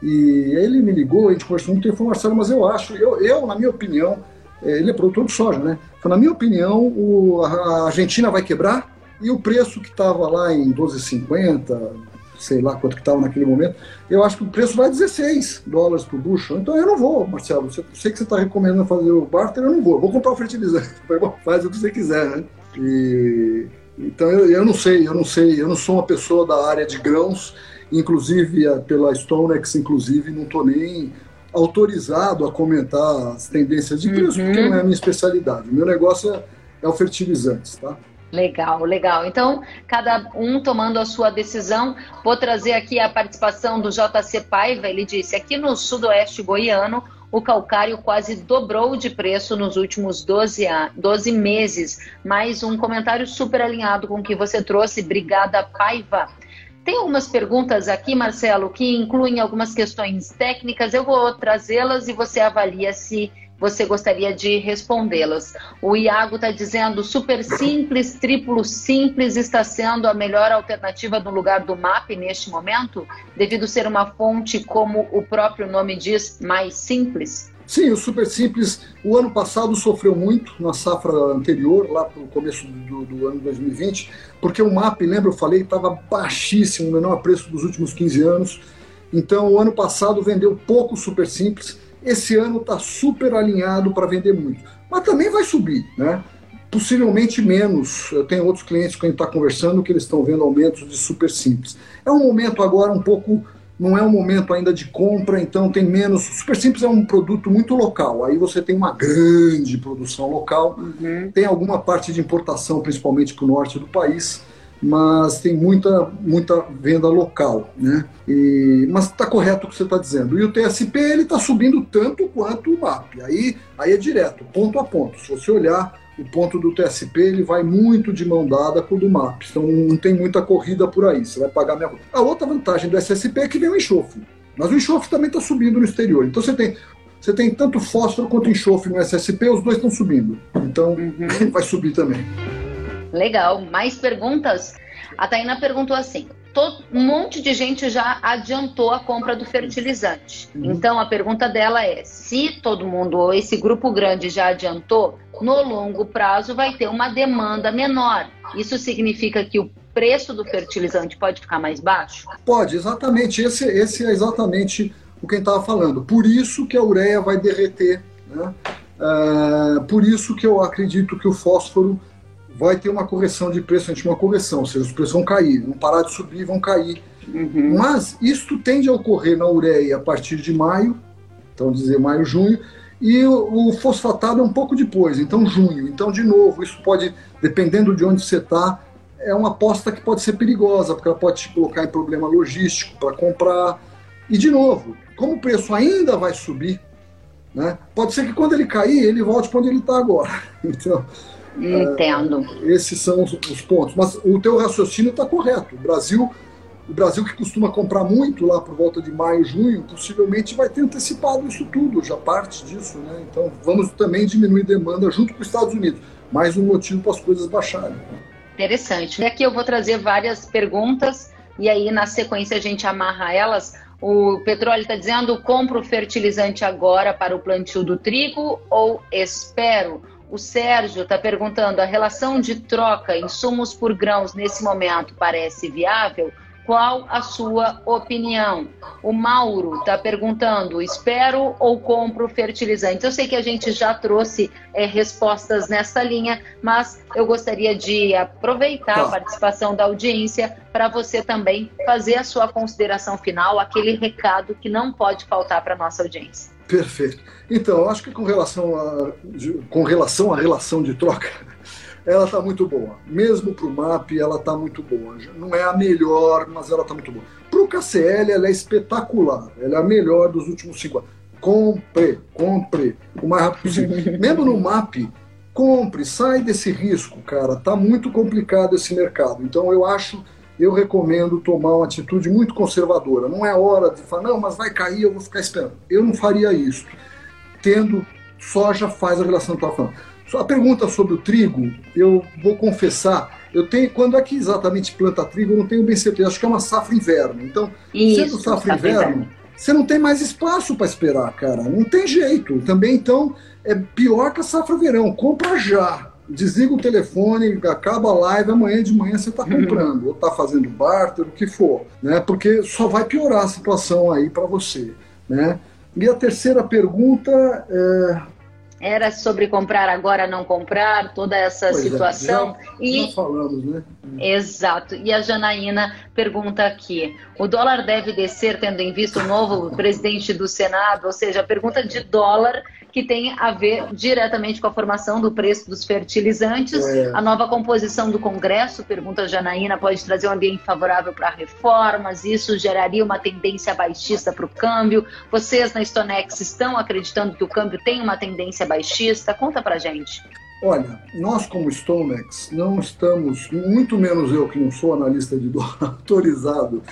E ele me ligou, a gente conversou muito tempo, falou, Marcelo, mas eu acho, eu, eu na minha opinião, ele é produtor de soja, né? Então, na minha opinião, o, a Argentina vai quebrar e o preço que estava lá em 12,50, sei lá quanto que estava naquele momento, eu acho que o preço vai a 16 dólares por bushel. Então eu não vou, Marcelo. Eu sei que você está recomendando fazer o barter, eu não vou. Eu vou comprar o fertilizante. Faz o que você quiser, né? E, então eu, eu não sei, eu não sei, eu não sou uma pessoa da área de grãos, inclusive pela Stonex, inclusive, não estou nem autorizado a comentar as tendências de preço, uhum. porque não é a minha especialidade. O meu negócio é, é o fertilizantes, tá? Legal, legal. Então, cada um tomando a sua decisão. Vou trazer aqui a participação do JC Paiva. Ele disse: aqui no sudoeste goiano, o calcário quase dobrou de preço nos últimos 12, 12 meses. Mais um comentário super alinhado com o que você trouxe. Obrigada, Paiva. Tem algumas perguntas aqui, Marcelo, que incluem algumas questões técnicas. Eu vou trazê-las e você avalia se você gostaria de respondê-las. O Iago está dizendo super simples, triplo simples está sendo a melhor alternativa no lugar do MAP neste momento, devido ser uma fonte, como o próprio nome diz, mais simples? Sim, o Super Simples, o ano passado sofreu muito na safra anterior, lá para o começo do, do, ano 2020, porque o MAP, lembra, eu falei, estava baixíssimo, o menor preço dos últimos 15 anos. Então, o ano passado vendeu pouco Super Simples, esse ano está super alinhado para vender muito. Mas também vai subir, né? possivelmente menos. Eu tenho outros clientes que a gente está conversando que eles estão vendo aumentos de super simples. É um momento agora um pouco, não é um momento ainda de compra, então tem menos. Super simples é um produto muito local. Aí você tem uma grande produção local, uhum. tem alguma parte de importação, principalmente para o norte do país mas tem muita, muita venda local, né? E, mas está correto o que você está dizendo. E o TSP ele está subindo tanto quanto o MAP. Aí, aí é direto, ponto a ponto. Se você olhar o ponto do TSP, ele vai muito de mão dada com o do MAP. Então não tem muita corrida por aí. Você vai pagar minha. A outra vantagem do SSP é que vem o enxofre. Mas o enxofre também está subindo no exterior. Então você tem você tem tanto fósforo quanto enxofre no SSP, os dois estão subindo. Então, uhum. vai subir também. Legal. Mais perguntas? A Taina perguntou assim: todo, um monte de gente já adiantou a compra do fertilizante. Uhum. Então a pergunta dela é: se todo mundo ou esse grupo grande já adiantou, no longo prazo vai ter uma demanda menor. Isso significa que o preço do fertilizante pode ficar mais baixo? Pode, exatamente. Esse, esse é exatamente o que a gente estava falando. Por isso que a ureia vai derreter. Né? Uh, por isso que eu acredito que o fósforo vai ter uma correção de preço, a gente uma correção, ou seja, os preços vão cair, vão parar de subir, vão cair. Uhum. Mas isso tende a ocorrer na ureia a partir de maio, então dizer maio, junho, e o, o fosfatado é um pouco depois, então junho. Então, de novo, isso pode, dependendo de onde você está, é uma aposta que pode ser perigosa, porque ela pode te colocar em problema logístico para comprar. E, de novo, como o preço ainda vai subir, né, pode ser que quando ele cair, ele volte para onde ele está agora. Então, Entendo. É, esses são os, os, pontos. Mas o teu raciocínio está correto. O Brasil, o Brasil que costuma comprar muito lá por volta de maio, junho, possivelmente vai ter antecipado isso tudo, já parte disso, né? Então vamos também diminuir demanda junto com os Estados Unidos. Mais um motivo para as coisas baixarem. Interessante. E aqui eu vou trazer várias perguntas e aí na sequência a gente amarra elas. O petróleo está dizendo: compro fertilizante agora para o plantio do trigo ou espero? O Sérgio está perguntando: a relação de troca insumos por grãos nesse momento parece viável? Qual a sua opinião? O Mauro está perguntando: espero ou compro fertilizantes? Eu sei que a gente já trouxe é, respostas nessa linha, mas eu gostaria de aproveitar tá. a participação da audiência para você também fazer a sua consideração final, aquele recado que não pode faltar para a nossa audiência. Perfeito. Então, acho que com relação, a, com relação à relação de troca, ela está muito boa. Mesmo para o MAP, ela está muito boa. Não é a melhor, mas ela está muito boa. Para o KCL, ela é espetacular. Ela é a melhor dos últimos cinco anos. Compre, compre o mais rápido possível. Mesmo no MAP, compre, sai desse risco, cara. Está muito complicado esse mercado. Então, eu acho eu recomendo tomar uma atitude muito conservadora. Não é hora de falar, não, mas vai cair, eu vou ficar esperando. Eu não faria isso. Tendo soja faz a relação que eu falando. A pergunta sobre o trigo, eu vou confessar, eu tenho, quando é que exatamente planta trigo, eu não tenho bem certeza, acho que é uma safra inverno. Então, isso, sendo safra, safra inverno, inverno, você não tem mais espaço para esperar, cara. Não tem jeito. Também, então, é pior que a safra verão. Compra já desliga o telefone, acaba a live, amanhã de manhã você está uhum. comprando, ou está fazendo barter, o que for, né? Porque só vai piorar a situação aí para você, né? E a terceira pergunta é... Era sobre comprar agora, não comprar, toda essa pois é, situação. É, já, e... já falamos, né? Exato. E a Janaína pergunta aqui: o dólar deve descer tendo em vista o novo presidente do Senado? Ou seja, a pergunta de dólar que tem a ver diretamente com a formação do preço dos fertilizantes. É. A nova composição do Congresso, pergunta a Janaína, pode trazer um ambiente favorável para reformas, isso geraria uma tendência baixista para o câmbio. Vocês na Stonex estão acreditando que o câmbio tem uma tendência baixista? Conta para gente. Olha, nós como Stonex não estamos, muito menos eu que não sou analista de dólar, autorizado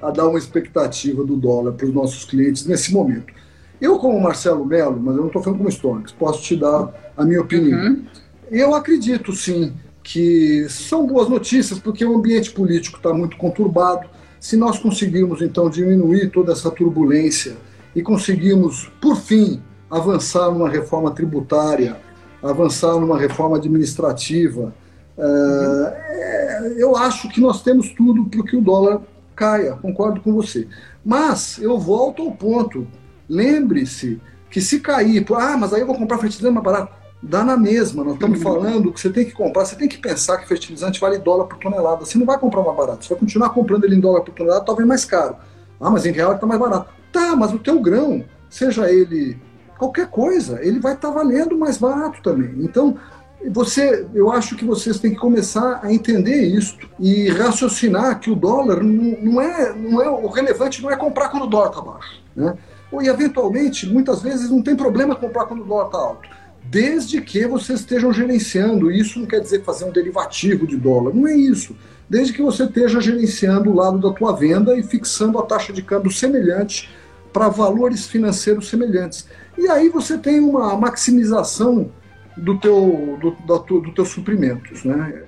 a dar uma expectativa do dólar para os nossos clientes nesse momento. Eu, como Marcelo Melo, mas eu não estou falando como Stonex, posso te dar a minha opinião. Uhum. Eu acredito, sim, que são boas notícias, porque o ambiente político está muito conturbado. Se nós conseguirmos, então, diminuir toda essa turbulência e conseguirmos, por fim, avançar numa reforma tributária, avançar numa reforma administrativa, uhum. eu acho que nós temos tudo para que o dólar caia, concordo com você. Mas eu volto ao ponto Lembre-se que se cair, ah, mas aí eu vou comprar fertilizante mais barato. dá na mesma. Nós estamos falando que você tem que comprar, você tem que pensar que fertilizante vale dólar por tonelada. Você não vai comprar mais barato, você vai continuar comprando ele em dólar por tonelada, talvez mais caro. Ah, mas em real está mais barato. Tá, mas o teu grão, seja ele qualquer coisa, ele vai estar tá valendo mais barato também. Então, você, eu acho que vocês têm que começar a entender isso e raciocinar que o dólar não, não, é, não é o relevante não é comprar quando o dólar está baixo, né? E eventualmente, muitas vezes não tem problema comprar quando o dólar está alto, desde que vocês estejam gerenciando. Isso não quer dizer fazer um derivativo de dólar, não é isso. Desde que você esteja gerenciando o lado da tua venda e fixando a taxa de câmbio semelhante para valores financeiros semelhantes. E aí você tem uma maximização do teu, do, da, do suprimentos, né?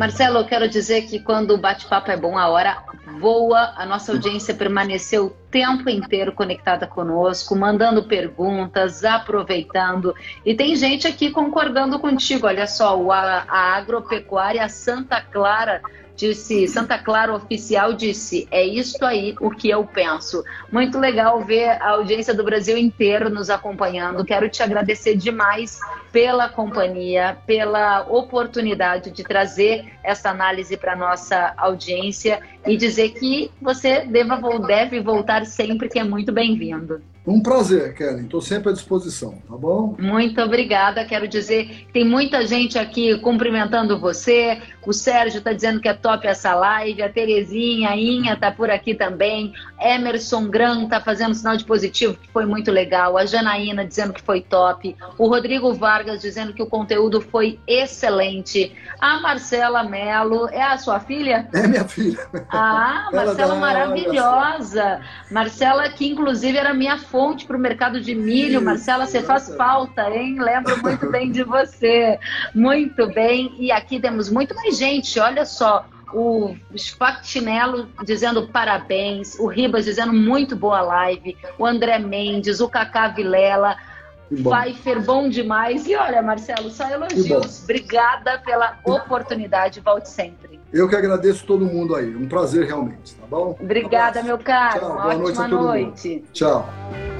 Marcelo, eu quero dizer que quando o bate-papo é bom, a hora voa, a nossa audiência permaneceu o tempo inteiro conectada conosco, mandando perguntas, aproveitando. E tem gente aqui concordando contigo. Olha só, a, a agropecuária Santa Clara disse, Santa Clara Oficial disse, é isto aí o que eu penso. Muito legal ver a audiência do Brasil inteiro nos acompanhando. Quero te agradecer demais pela companhia, pela oportunidade de trazer essa análise para nossa audiência e dizer que você deva, deve voltar sempre, que é muito bem-vindo. Um prazer, Kelly. Estou sempre à disposição, tá bom? Muito obrigada. Quero dizer que tem muita gente aqui cumprimentando você. O Sérgio está dizendo que é top essa live. A Terezinha, a Inha está por aqui também. Emerson Gran está fazendo sinal de positivo, que foi muito legal. A Janaína dizendo que foi top. O Rodrigo Vargas dizendo que o conteúdo foi excelente. A Marcela Melo, é a sua filha? É minha filha. Ah, Marcela maravilhosa. Marcela, que inclusive era minha fonte para o mercado de milho. Marcela, você faz falta, hein? Lembro muito bem de você. Muito bem. E aqui temos muito mais gente, olha só. O Spactinello dizendo parabéns, o Ribas dizendo muito boa live, o André Mendes, o Cacá Vilela, Pfeiffer, bom demais. E olha, Marcelo, só elogios. Obrigada pela oportunidade. Volte sempre. Eu que agradeço todo mundo aí. Um prazer realmente, tá bom? Obrigada, um meu caro. Tchau, Uma boa ótima noite. noite. Tchau.